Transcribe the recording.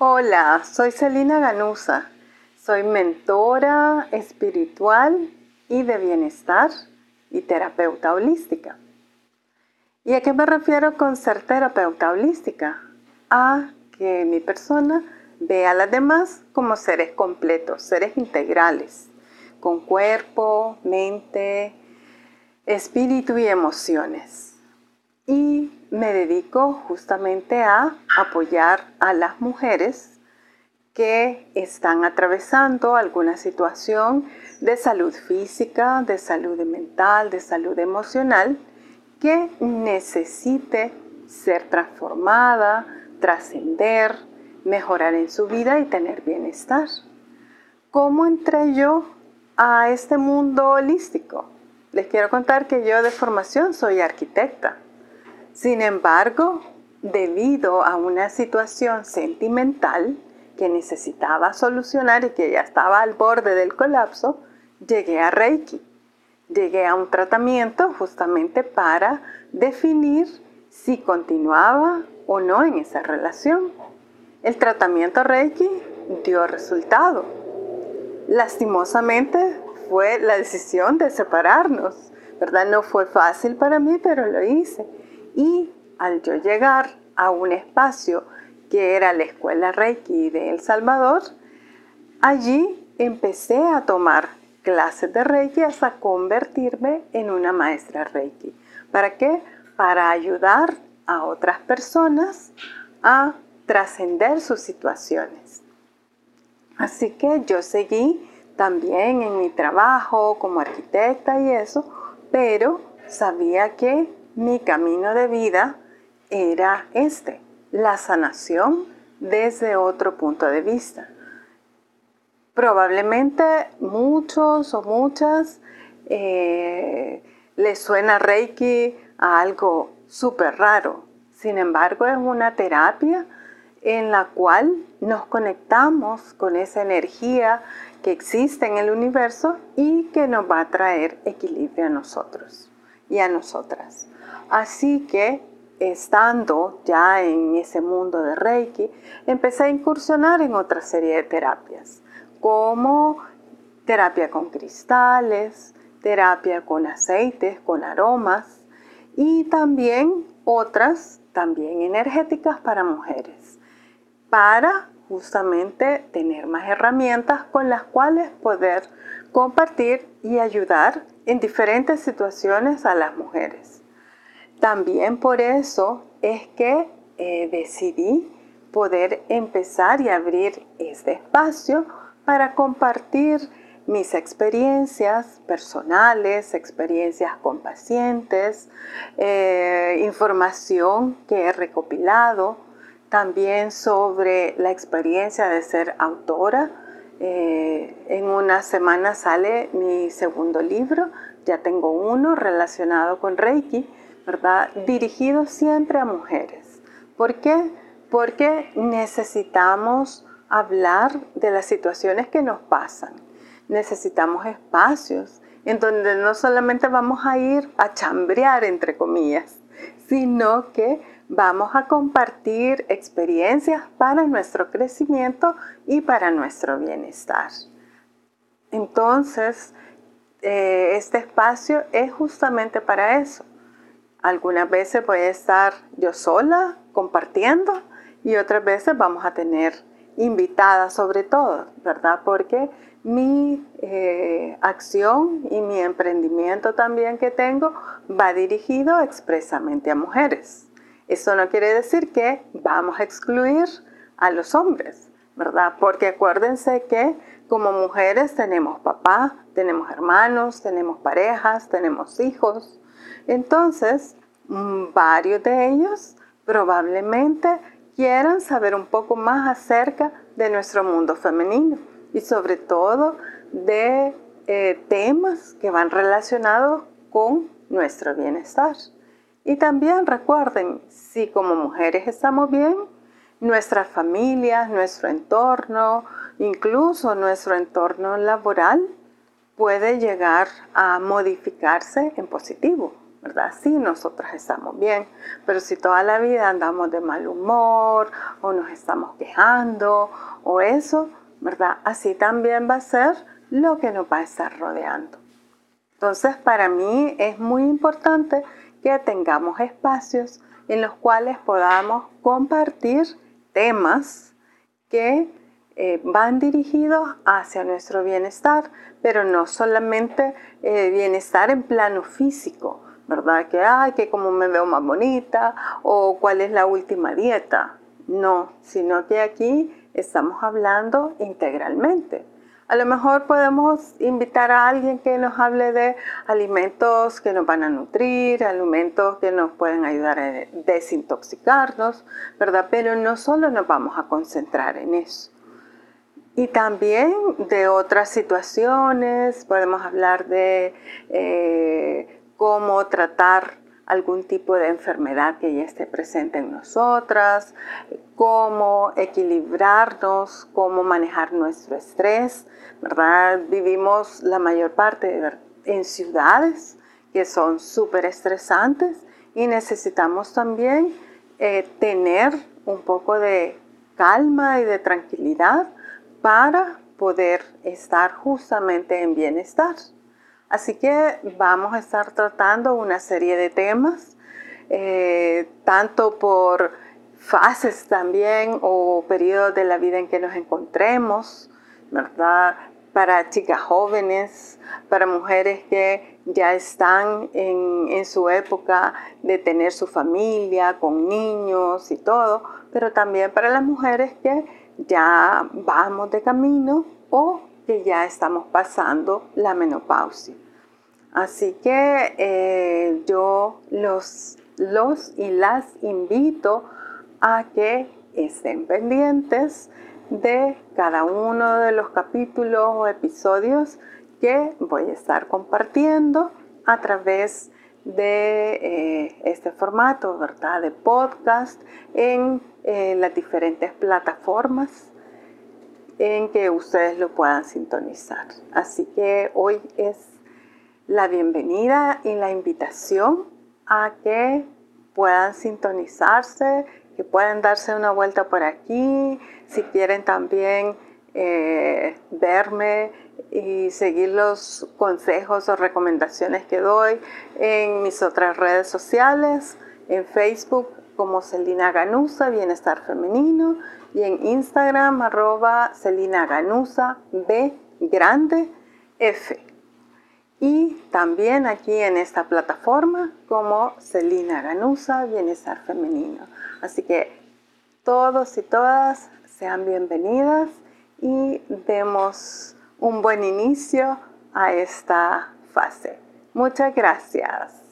Hola, soy Celina Ganusa. Soy mentora espiritual y de bienestar y terapeuta holística. ¿Y a qué me refiero con ser terapeuta holística? A que mi persona vea a las demás como seres completos, seres integrales, con cuerpo, mente, espíritu y emociones. Me dedico justamente a apoyar a las mujeres que están atravesando alguna situación de salud física, de salud mental, de salud emocional, que necesite ser transformada, trascender, mejorar en su vida y tener bienestar. ¿Cómo entré yo a este mundo holístico? Les quiero contar que yo de formación soy arquitecta. Sin embargo, debido a una situación sentimental que necesitaba solucionar y que ya estaba al borde del colapso, llegué a Reiki. Llegué a un tratamiento justamente para definir si continuaba o no en esa relación. El tratamiento Reiki dio resultado. Lastimosamente fue la decisión de separarnos, ¿verdad? No fue fácil para mí, pero lo hice. Y al yo llegar a un espacio que era la escuela Reiki de El Salvador, allí empecé a tomar clases de Reiki hasta convertirme en una maestra Reiki. ¿Para qué? Para ayudar a otras personas a trascender sus situaciones. Así que yo seguí también en mi trabajo como arquitecta y eso, pero sabía que mi camino de vida era este, la sanación desde otro punto de vista. Probablemente muchos o muchas eh, les suena Reiki a algo súper raro. Sin embargo, es una terapia en la cual nos conectamos con esa energía que existe en el universo y que nos va a traer equilibrio a nosotros y a nosotras. Así que estando ya en ese mundo de Reiki, empecé a incursionar en otra serie de terapias, como terapia con cristales, terapia con aceites, con aromas y también otras, también energéticas para mujeres, para justamente tener más herramientas con las cuales poder compartir y ayudar en diferentes situaciones a las mujeres. También por eso es que eh, decidí poder empezar y abrir este espacio para compartir mis experiencias personales, experiencias con pacientes, eh, información que he recopilado, también sobre la experiencia de ser autora. Eh, en una semana sale mi segundo libro, ya tengo uno relacionado con Reiki, ¿verdad? Dirigido siempre a mujeres. ¿Por qué? Porque necesitamos hablar de las situaciones que nos pasan. Necesitamos espacios en donde no solamente vamos a ir a chambrear, entre comillas, sino que vamos a compartir experiencias para nuestro crecimiento y para nuestro bienestar. Entonces, eh, este espacio es justamente para eso, algunas veces voy a estar yo sola compartiendo y otras veces vamos a tener invitadas sobre todo, ¿verdad? Porque mi eh, acción y mi emprendimiento también que tengo va dirigido expresamente a mujeres. Eso no quiere decir que vamos a excluir a los hombres, ¿verdad? Porque acuérdense que como mujeres tenemos papá, tenemos hermanos, tenemos parejas, tenemos hijos, entonces, varios de ellos probablemente quieran saber un poco más acerca de nuestro mundo femenino y sobre todo de eh, temas que van relacionados con nuestro bienestar. Y también recuerden, si como mujeres estamos bien, nuestras familias, nuestro entorno, incluso nuestro entorno laboral puede llegar a modificarse en positivo. ¿Verdad? Sí, nosotras estamos bien, pero si toda la vida andamos de mal humor o nos estamos quejando o eso, ¿verdad? Así también va a ser lo que nos va a estar rodeando. Entonces, para mí es muy importante que tengamos espacios en los cuales podamos compartir temas que eh, van dirigidos hacia nuestro bienestar, pero no solamente eh, bienestar en plano físico, ¿verdad? Que, ay, que como me veo más bonita o cuál es la última dieta. No, sino que aquí estamos hablando integralmente. A lo mejor podemos invitar a alguien que nos hable de alimentos que nos van a nutrir, alimentos que nos pueden ayudar a desintoxicarnos, ¿verdad? Pero no solo nos vamos a concentrar en eso. Y también de otras situaciones, podemos hablar de eh, tratar algún tipo de enfermedad que ya esté presente en nosotras, cómo equilibrarnos, cómo manejar nuestro estrés, ¿verdad? Vivimos la mayor parte en ciudades que son súper estresantes y necesitamos también eh, tener un poco de calma y de tranquilidad para poder estar justamente en bienestar. Así que vamos a estar tratando una serie de temas, eh, tanto por fases también o periodos de la vida en que nos encontremos, ¿verdad? Para chicas jóvenes, para mujeres que ya están en, en su época de tener su familia, con niños y todo, pero también para las mujeres que ya vamos de camino o que ya estamos pasando la menopausia. Así que eh, yo los, los y las invito a que estén pendientes de cada uno de los capítulos o episodios que voy a estar compartiendo a través de eh, este formato, ¿verdad? De podcast en eh, las diferentes plataformas en que ustedes lo puedan sintonizar. Así que hoy es la bienvenida y la invitación a que puedan sintonizarse, que puedan darse una vuelta por aquí, si quieren también eh, verme y seguir los consejos o recomendaciones que doy en mis otras redes sociales, en Facebook como Celina Ganusa, Bienestar Femenino, y en Instagram arroba Celina Ganusa B grande F. Y también aquí en esta plataforma como Celina Ganusa, Bienestar Femenino. Así que todos y todas sean bienvenidas y demos un buen inicio a esta fase. Muchas gracias.